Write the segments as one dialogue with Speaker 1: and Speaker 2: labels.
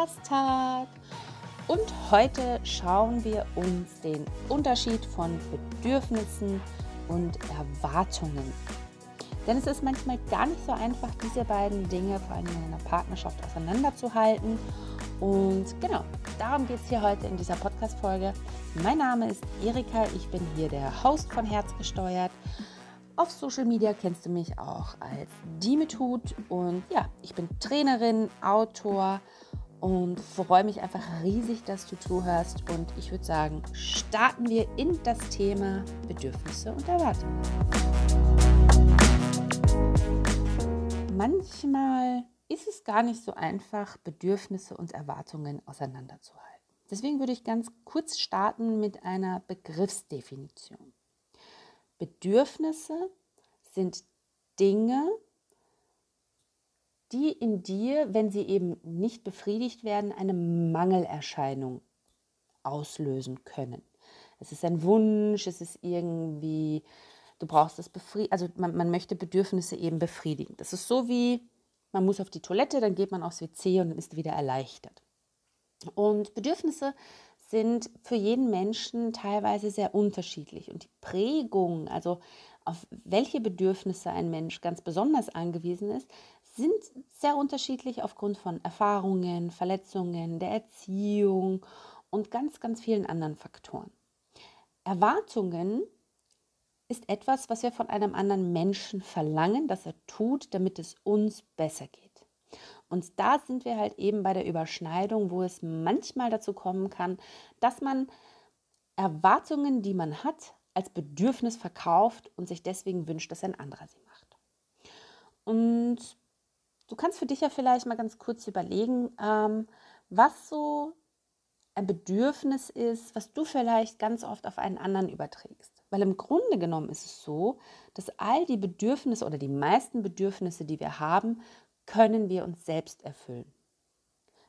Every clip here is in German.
Speaker 1: Podcast-Tag. Und heute schauen wir uns den Unterschied von Bedürfnissen und Erwartungen. Denn es ist manchmal gar nicht so einfach, diese beiden Dinge vor allem in einer Partnerschaft auseinanderzuhalten. Und genau, darum geht es hier heute in dieser Podcast-Folge. Mein Name ist Erika, ich bin hier der Host von Herzgesteuert. Auf Social Media kennst du mich auch als Die Method und ja, ich bin Trainerin, Autor und freue mich einfach riesig, dass du zuhörst und ich würde sagen, starten wir in das Thema Bedürfnisse und Erwartungen. Manchmal ist es gar nicht so einfach, Bedürfnisse und Erwartungen auseinanderzuhalten. Deswegen würde ich ganz kurz starten mit einer Begriffsdefinition. Bedürfnisse sind Dinge, die in dir, wenn sie eben nicht befriedigt werden, eine Mangelerscheinung auslösen können. Es ist ein Wunsch, es ist irgendwie, du brauchst es befriedigen, also man, man möchte Bedürfnisse eben befriedigen. Das ist so wie, man muss auf die Toilette, dann geht man aufs WC und dann ist wieder erleichtert. Und Bedürfnisse sind für jeden Menschen teilweise sehr unterschiedlich. Und die Prägung, also auf welche Bedürfnisse ein Mensch ganz besonders angewiesen ist, sind sehr unterschiedlich aufgrund von Erfahrungen, Verletzungen, der Erziehung und ganz, ganz vielen anderen Faktoren. Erwartungen ist etwas, was wir von einem anderen Menschen verlangen, dass er tut, damit es uns besser geht. Und da sind wir halt eben bei der Überschneidung, wo es manchmal dazu kommen kann, dass man Erwartungen, die man hat, als Bedürfnis verkauft und sich deswegen wünscht, dass ein anderer sie macht. Und du kannst für dich ja vielleicht mal ganz kurz überlegen, ähm, was so ein Bedürfnis ist, was du vielleicht ganz oft auf einen anderen überträgst. Weil im Grunde genommen ist es so, dass all die Bedürfnisse oder die meisten Bedürfnisse, die wir haben, können wir uns selbst erfüllen.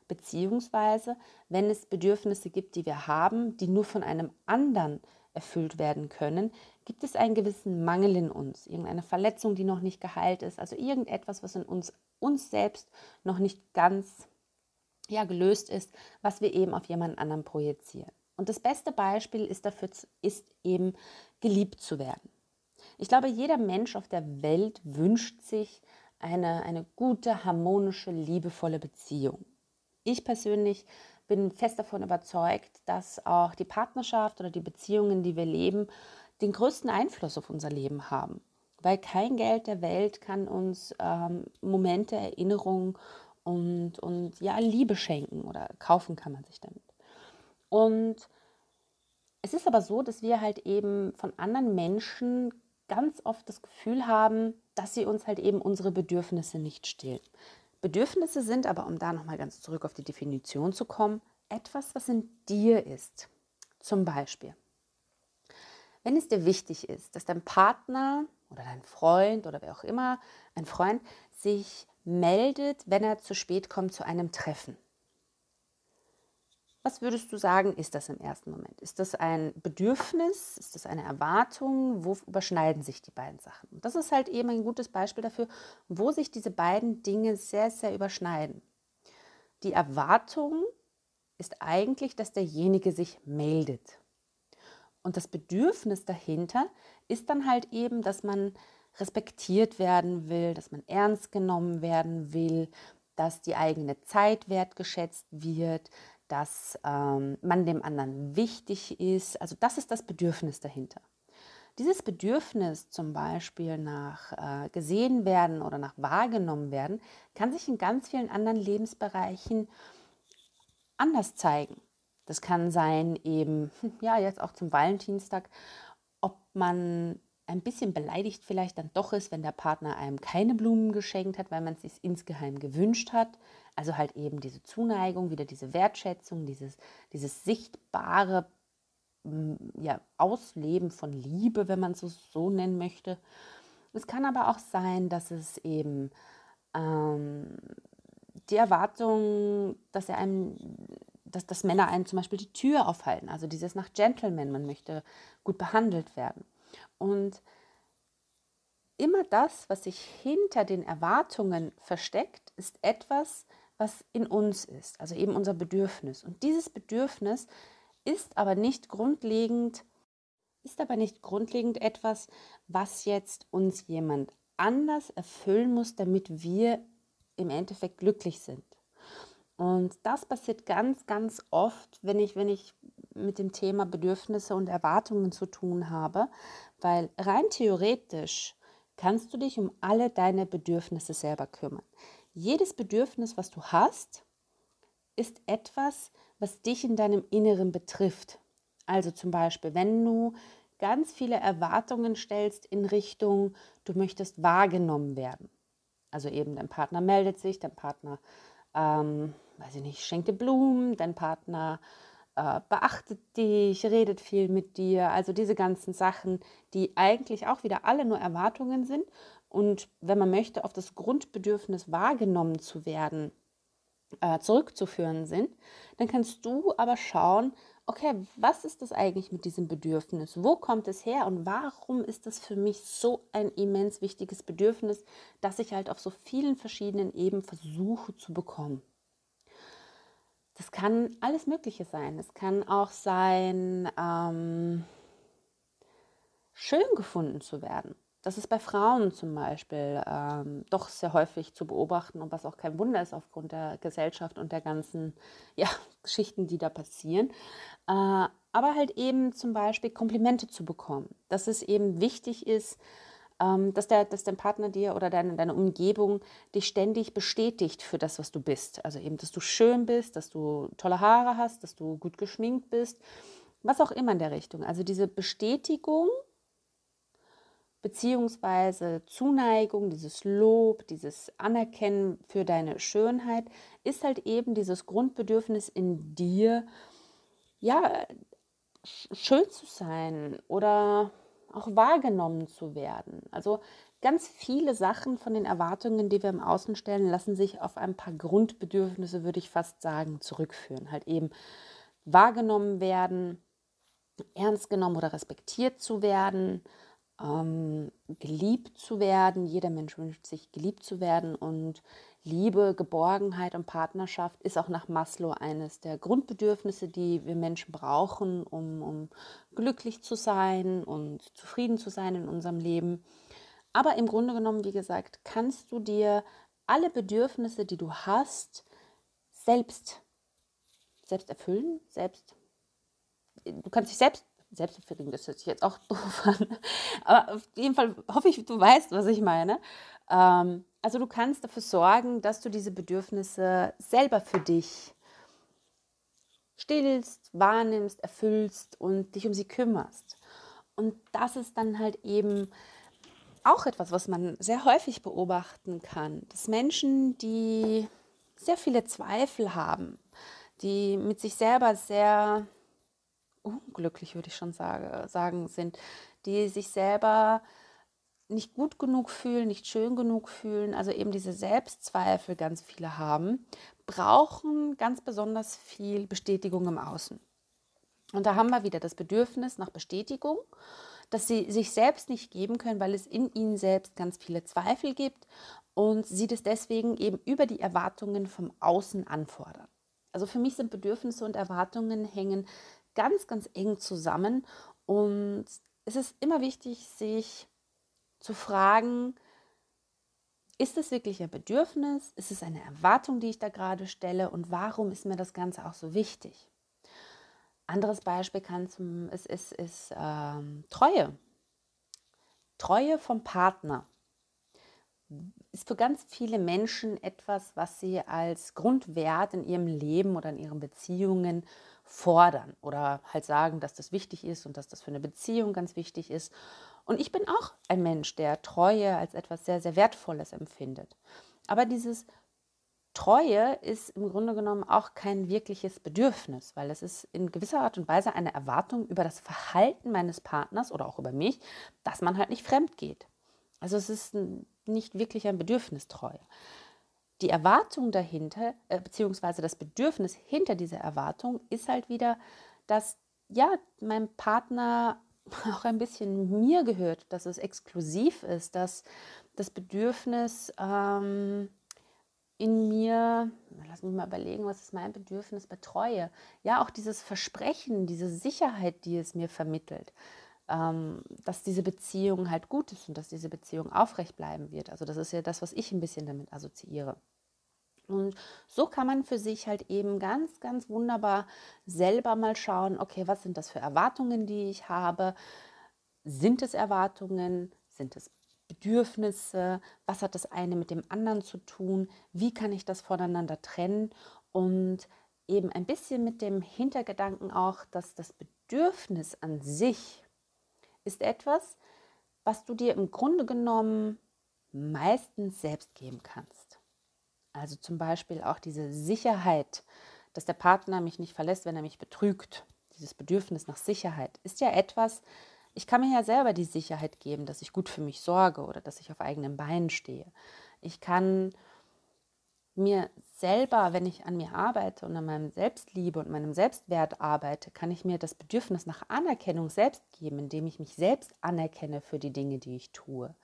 Speaker 1: Beziehungsweise, wenn es Bedürfnisse gibt, die wir haben, die nur von einem anderen erfüllt werden können, gibt es einen gewissen Mangel in uns, irgendeine Verletzung, die noch nicht geheilt ist, also irgendetwas, was in uns, uns selbst noch nicht ganz ja, gelöst ist, was wir eben auf jemand anderen projizieren. Und das beste Beispiel ist dafür ist eben geliebt zu werden. Ich glaube, jeder Mensch auf der Welt wünscht sich eine, eine gute, harmonische, liebevolle Beziehung. Ich persönlich bin fest davon überzeugt, dass auch die Partnerschaft oder die Beziehungen, die wir leben, den größten Einfluss auf unser Leben haben. Weil kein Geld der Welt kann uns ähm, Momente, Erinnerungen und, und ja, Liebe schenken oder kaufen kann man sich damit. Und es ist aber so, dass wir halt eben von anderen Menschen ganz oft das Gefühl haben, dass sie uns halt eben unsere Bedürfnisse nicht stillen. Bedürfnisse sind aber, um da nochmal ganz zurück auf die Definition zu kommen, etwas, was in dir ist. Zum Beispiel, wenn es dir wichtig ist, dass dein Partner oder dein Freund oder wer auch immer, ein Freund, sich meldet, wenn er zu spät kommt zu einem Treffen. Was würdest du sagen, ist das im ersten Moment? Ist das ein Bedürfnis? Ist das eine Erwartung? Wo überschneiden sich die beiden Sachen? Und das ist halt eben ein gutes Beispiel dafür, wo sich diese beiden Dinge sehr, sehr überschneiden. Die Erwartung ist eigentlich, dass derjenige sich meldet. Und das Bedürfnis dahinter ist dann halt eben, dass man respektiert werden will, dass man ernst genommen werden will, dass die eigene Zeit wertgeschätzt wird, dass ähm, man dem anderen wichtig ist. Also das ist das Bedürfnis dahinter. Dieses Bedürfnis zum Beispiel nach äh, gesehen werden oder nach wahrgenommen werden, kann sich in ganz vielen anderen Lebensbereichen anders zeigen. Das kann sein eben, ja, jetzt auch zum Valentinstag, ob man ein bisschen beleidigt vielleicht dann doch ist, wenn der Partner einem keine Blumen geschenkt hat, weil man es sich insgeheim gewünscht hat. Also halt eben diese Zuneigung, wieder diese Wertschätzung, dieses, dieses sichtbare mm, ja, Ausleben von Liebe, wenn man es so nennen möchte. Es kann aber auch sein, dass es eben ähm, die Erwartung, dass er einem, dass, dass Männer einem zum Beispiel die Tür aufhalten, also dieses nach Gentleman, man möchte gut behandelt werden. Und immer das, was sich hinter den Erwartungen versteckt, ist etwas, was in uns ist, also eben unser Bedürfnis. Und dieses Bedürfnis ist aber nicht grundlegend, ist aber nicht grundlegend etwas, was jetzt uns jemand anders erfüllen muss, damit wir im Endeffekt glücklich sind. Und das passiert ganz, ganz oft, wenn ich, wenn ich mit dem Thema Bedürfnisse und Erwartungen zu tun habe, weil rein theoretisch kannst du dich um alle deine Bedürfnisse selber kümmern. Jedes Bedürfnis, was du hast, ist etwas, was dich in deinem Inneren betrifft. Also zum Beispiel, wenn du ganz viele Erwartungen stellst in Richtung, du möchtest wahrgenommen werden. Also eben dein Partner meldet sich, dein Partner, ähm, weiß ich nicht, schenkt dir Blumen, dein Partner äh, beachtet dich, redet viel mit dir. Also diese ganzen Sachen, die eigentlich auch wieder alle nur Erwartungen sind. Und wenn man möchte, auf das Grundbedürfnis wahrgenommen zu werden, äh, zurückzuführen sind, dann kannst du aber schauen, okay, was ist das eigentlich mit diesem Bedürfnis? Wo kommt es her und warum ist das für mich so ein immens wichtiges Bedürfnis, dass ich halt auf so vielen verschiedenen Ebenen versuche zu bekommen? Das kann alles Mögliche sein. Es kann auch sein, ähm, schön gefunden zu werden. Das ist bei Frauen zum Beispiel ähm, doch sehr häufig zu beobachten und was auch kein Wunder ist aufgrund der Gesellschaft und der ganzen ja, Geschichten, die da passieren. Äh, aber halt eben zum Beispiel Komplimente zu bekommen, dass es eben wichtig ist, dass, der, dass dein Partner dir oder deine, deine Umgebung dich ständig bestätigt für das, was du bist. Also eben, dass du schön bist, dass du tolle Haare hast, dass du gut geschminkt bist, was auch immer in der Richtung. Also diese Bestätigung beziehungsweise Zuneigung, dieses Lob, dieses Anerkennen für deine Schönheit ist halt eben dieses Grundbedürfnis in dir, ja, schön zu sein oder auch wahrgenommen zu werden. Also ganz viele Sachen von den Erwartungen, die wir im Außen stellen, lassen sich auf ein paar Grundbedürfnisse, würde ich fast sagen, zurückführen. Halt eben wahrgenommen werden, ernst genommen oder respektiert zu werden, ähm, geliebt zu werden. Jeder Mensch wünscht sich geliebt zu werden und Liebe, Geborgenheit und Partnerschaft ist auch nach Maslow eines der Grundbedürfnisse, die wir Menschen brauchen, um, um glücklich zu sein und zufrieden zu sein in unserem Leben. Aber im Grunde genommen, wie gesagt, kannst du dir alle Bedürfnisse, die du hast, selbst, selbst erfüllen, selbst. Du kannst dich selbst selbstbefriedigen, das hört sich jetzt auch doof an. Aber auf jeden Fall hoffe ich, du weißt, was ich meine. Ähm, also du kannst dafür sorgen, dass du diese Bedürfnisse selber für dich stillst, wahrnimmst, erfüllst und dich um sie kümmerst. Und das ist dann halt eben auch etwas, was man sehr häufig beobachten kann, dass Menschen, die sehr viele Zweifel haben, die mit sich selber sehr unglücklich, würde ich schon sage, sagen, sind, die sich selber nicht gut genug fühlen, nicht schön genug fühlen, also eben diese Selbstzweifel ganz viele haben, brauchen ganz besonders viel Bestätigung im Außen. Und da haben wir wieder das Bedürfnis nach Bestätigung, dass sie sich selbst nicht geben können, weil es in ihnen selbst ganz viele Zweifel gibt und sie das deswegen eben über die Erwartungen vom Außen anfordern. Also für mich sind Bedürfnisse und Erwartungen hängen ganz, ganz eng zusammen. Und es ist immer wichtig, sich zu fragen, ist es wirklich ein Bedürfnis? Ist es eine Erwartung, die ich da gerade stelle? Und warum ist mir das Ganze auch so wichtig? Anderes Beispiel kann zum, ist, ist, ist ähm, Treue. Treue vom Partner ist für ganz viele Menschen etwas, was sie als Grundwert in ihrem Leben oder in ihren Beziehungen fordern oder halt sagen, dass das wichtig ist und dass das für eine Beziehung ganz wichtig ist. Und ich bin auch ein Mensch, der Treue als etwas sehr, sehr Wertvolles empfindet. Aber dieses Treue ist im Grunde genommen auch kein wirkliches Bedürfnis, weil es ist in gewisser Art und Weise eine Erwartung über das Verhalten meines Partners oder auch über mich, dass man halt nicht fremd geht. Also es ist nicht wirklich ein Bedürfnis Treue die Erwartung dahinter, äh, beziehungsweise das Bedürfnis hinter dieser Erwartung ist halt wieder, dass ja, mein Partner auch ein bisschen mir gehört, dass es exklusiv ist, dass das Bedürfnis ähm, in mir, lass mich mal überlegen, was ist mein Bedürfnis betreue. Ja, auch dieses Versprechen, diese Sicherheit, die es mir vermittelt, ähm, dass diese Beziehung halt gut ist und dass diese Beziehung aufrecht bleiben wird. Also das ist ja das, was ich ein bisschen damit assoziiere. Und so kann man für sich halt eben ganz, ganz wunderbar selber mal schauen, okay, was sind das für Erwartungen, die ich habe? Sind es Erwartungen? Sind es Bedürfnisse? Was hat das eine mit dem anderen zu tun? Wie kann ich das voneinander trennen? Und eben ein bisschen mit dem Hintergedanken auch, dass das Bedürfnis an sich ist etwas, was du dir im Grunde genommen meistens selbst geben kannst. Also zum Beispiel auch diese Sicherheit, dass der Partner mich nicht verlässt, wenn er mich betrügt. Dieses Bedürfnis nach Sicherheit ist ja etwas, ich kann mir ja selber die Sicherheit geben, dass ich gut für mich sorge oder dass ich auf eigenen Beinen stehe. Ich kann mir selber, wenn ich an mir arbeite und an meinem Selbstliebe und meinem Selbstwert arbeite, kann ich mir das Bedürfnis nach Anerkennung selbst geben, indem ich mich selbst anerkenne für die Dinge, die ich tue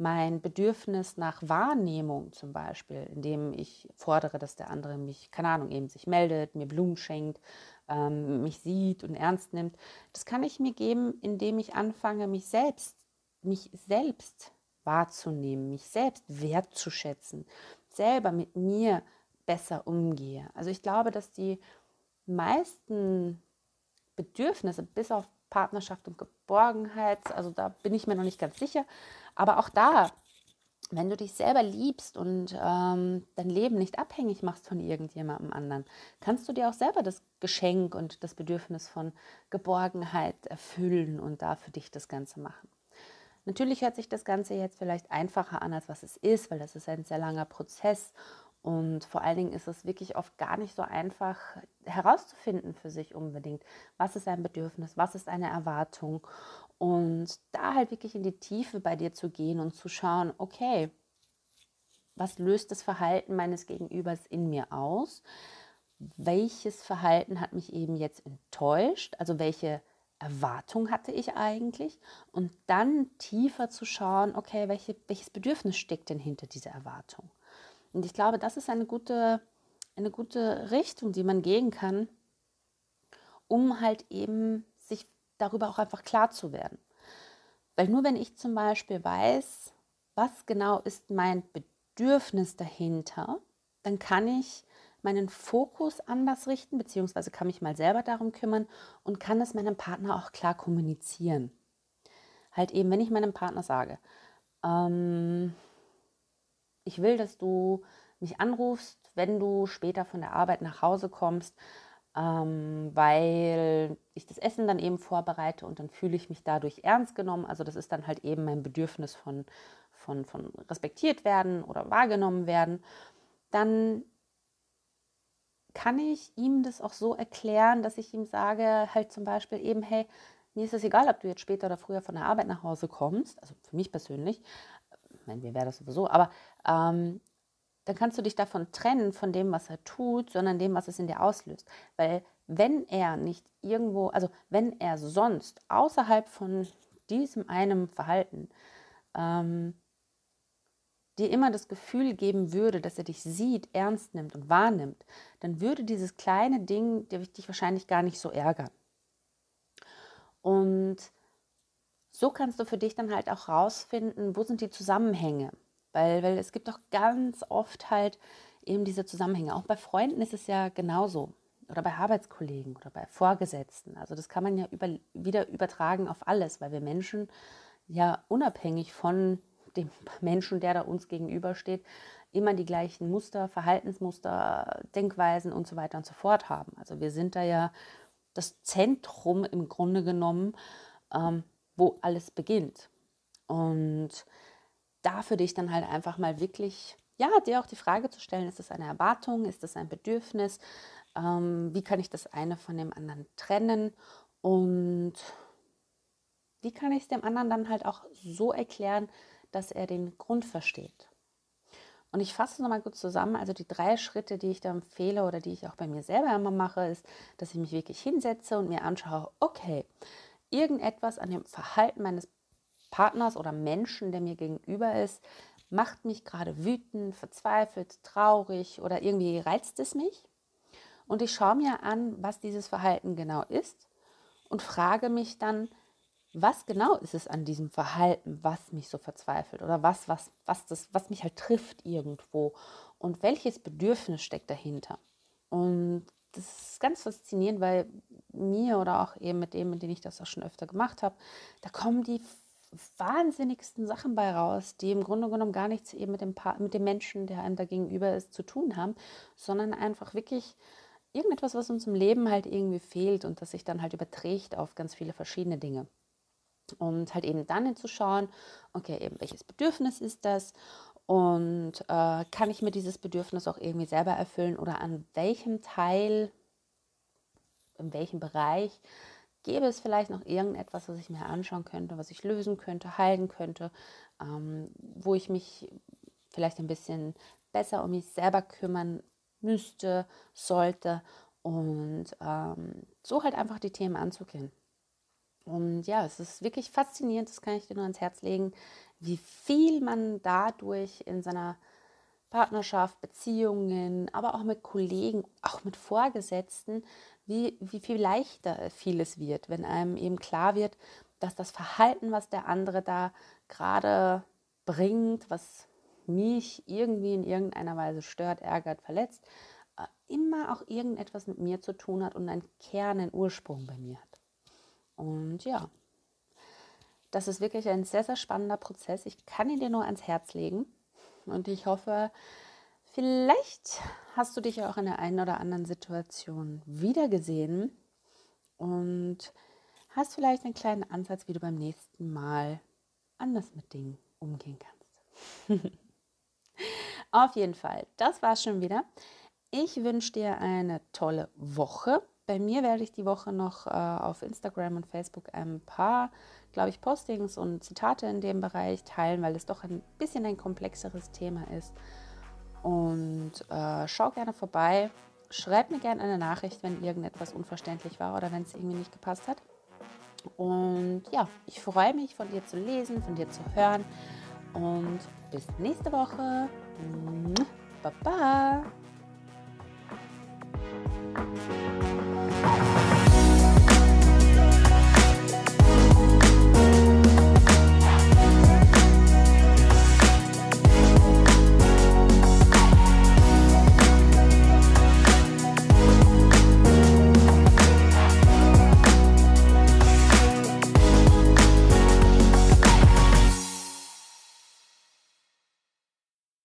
Speaker 1: mein Bedürfnis nach Wahrnehmung zum Beispiel, indem ich fordere, dass der andere mich, keine Ahnung, eben sich meldet, mir Blumen schenkt, ähm, mich sieht und ernst nimmt, das kann ich mir geben, indem ich anfange, mich selbst, mich selbst wahrzunehmen, mich selbst wertzuschätzen, selber mit mir besser umgehe. Also ich glaube, dass die meisten Bedürfnisse, bis auf Partnerschaft und Geborgenheit, also da bin ich mir noch nicht ganz sicher, aber auch da, wenn du dich selber liebst und ähm, dein Leben nicht abhängig machst von irgendjemandem anderen, kannst du dir auch selber das Geschenk und das Bedürfnis von Geborgenheit erfüllen und da für dich das Ganze machen. Natürlich hört sich das Ganze jetzt vielleicht einfacher an, als was es ist, weil das ist ein sehr langer Prozess und vor allen Dingen ist es wirklich oft gar nicht so einfach herauszufinden für sich unbedingt, was ist ein Bedürfnis, was ist eine Erwartung. Und da halt wirklich in die Tiefe bei dir zu gehen und zu schauen, okay, was löst das Verhalten meines Gegenübers in mir aus? Welches Verhalten hat mich eben jetzt enttäuscht? Also welche Erwartung hatte ich eigentlich? Und dann tiefer zu schauen, okay, welche, welches Bedürfnis steckt denn hinter dieser Erwartung? Und ich glaube, das ist eine gute, eine gute Richtung, die man gehen kann, um halt eben darüber auch einfach klar zu werden. Weil nur wenn ich zum Beispiel weiß, was genau ist mein Bedürfnis dahinter, dann kann ich meinen Fokus anders richten, beziehungsweise kann mich mal selber darum kümmern und kann es meinem Partner auch klar kommunizieren. Halt eben, wenn ich meinem Partner sage, ähm, ich will, dass du mich anrufst, wenn du später von der Arbeit nach Hause kommst, ähm, weil ich das Essen dann eben vorbereite und dann fühle ich mich dadurch ernst genommen. Also das ist dann halt eben mein Bedürfnis von, von, von respektiert werden oder wahrgenommen werden. Dann kann ich ihm das auch so erklären, dass ich ihm sage, halt zum Beispiel eben, hey, mir ist es egal, ob du jetzt später oder früher von der Arbeit nach Hause kommst, also für mich persönlich, ich mir wäre das sowieso, aber ähm, dann kannst du dich davon trennen, von dem, was er tut, sondern dem, was es in dir auslöst. Weil wenn er nicht irgendwo, also wenn er sonst außerhalb von diesem einem Verhalten ähm, dir immer das Gefühl geben würde, dass er dich sieht, ernst nimmt und wahrnimmt, dann würde dieses kleine Ding dich wahrscheinlich gar nicht so ärgern. Und so kannst du für dich dann halt auch rausfinden, wo sind die Zusammenhänge. Weil, weil es gibt doch ganz oft halt eben diese Zusammenhänge. Auch bei Freunden ist es ja genauso. Oder bei Arbeitskollegen oder bei Vorgesetzten. Also das kann man ja über, wieder übertragen auf alles, weil wir Menschen ja unabhängig von dem Menschen, der da uns gegenübersteht, immer die gleichen Muster, Verhaltensmuster, Denkweisen und so weiter und so fort haben. Also wir sind da ja das Zentrum im Grunde genommen ähm, wo alles beginnt. Und da für dich dann halt einfach mal wirklich, ja, dir auch die Frage zu stellen, ist das eine Erwartung, ist das ein Bedürfnis, ähm, wie kann ich das eine von dem anderen trennen und wie kann ich es dem anderen dann halt auch so erklären, dass er den Grund versteht. Und ich fasse nochmal gut zusammen. Also die drei Schritte, die ich da empfehle oder die ich auch bei mir selber immer mache, ist, dass ich mich wirklich hinsetze und mir anschaue, okay, irgendetwas an dem Verhalten meines Partners oder Menschen, der mir gegenüber ist, macht mich gerade wütend, verzweifelt, traurig oder irgendwie reizt es mich. Und ich schaue mir an, was dieses Verhalten genau ist und frage mich dann, was genau ist es an diesem Verhalten, was mich so verzweifelt oder was, was, was, das, was mich halt trifft irgendwo und welches Bedürfnis steckt dahinter. Und das ist ganz faszinierend, weil mir oder auch eben mit dem, mit dem ich das auch schon öfter gemacht habe, da kommen die wahnsinnigsten Sachen bei raus, die im Grunde genommen gar nichts eben mit dem, pa mit dem Menschen, der einem da gegenüber ist, zu tun haben, sondern einfach wirklich irgendetwas, was uns im Leben halt irgendwie fehlt und das sich dann halt überträgt auf ganz viele verschiedene Dinge. Und halt eben dann hinzuschauen, okay, eben welches Bedürfnis ist das und äh, kann ich mir dieses Bedürfnis auch irgendwie selber erfüllen oder an welchem Teil, in welchem Bereich gäbe es vielleicht noch irgendetwas, was ich mir anschauen könnte, was ich lösen könnte, heilen könnte, ähm, wo ich mich vielleicht ein bisschen besser um mich selber kümmern müsste, sollte und ähm, so halt einfach die Themen anzugehen. Und ja, es ist wirklich faszinierend, das kann ich dir nur ans Herz legen, wie viel man dadurch in seiner Partnerschaft, Beziehungen, aber auch mit Kollegen, auch mit Vorgesetzten, wie, wie viel leichter vieles wird, wenn einem eben klar wird, dass das Verhalten, was der andere da gerade bringt, was mich irgendwie in irgendeiner Weise stört, ärgert, verletzt, äh, immer auch irgendetwas mit mir zu tun hat und einen Kern, einen Ursprung bei mir hat. Und ja, das ist wirklich ein sehr, sehr spannender Prozess. Ich kann ihn dir nur ans Herz legen. Und ich hoffe, vielleicht hast du dich auch in der einen oder anderen Situation wiedergesehen und hast vielleicht einen kleinen Ansatz, wie du beim nächsten Mal anders mit Dingen umgehen kannst. Auf jeden Fall, das war es schon wieder. Ich wünsche dir eine tolle Woche. Bei mir werde ich die Woche noch äh, auf Instagram und Facebook ein paar, glaube ich, Postings und Zitate in dem Bereich teilen, weil es doch ein bisschen ein komplexeres Thema ist. Und äh, schau gerne vorbei. Schreib mir gerne eine Nachricht, wenn irgendetwas unverständlich war oder wenn es irgendwie nicht gepasst hat. Und ja, ich freue mich, von dir zu lesen, von dir zu hören. Und bis nächste Woche. Bye-bye.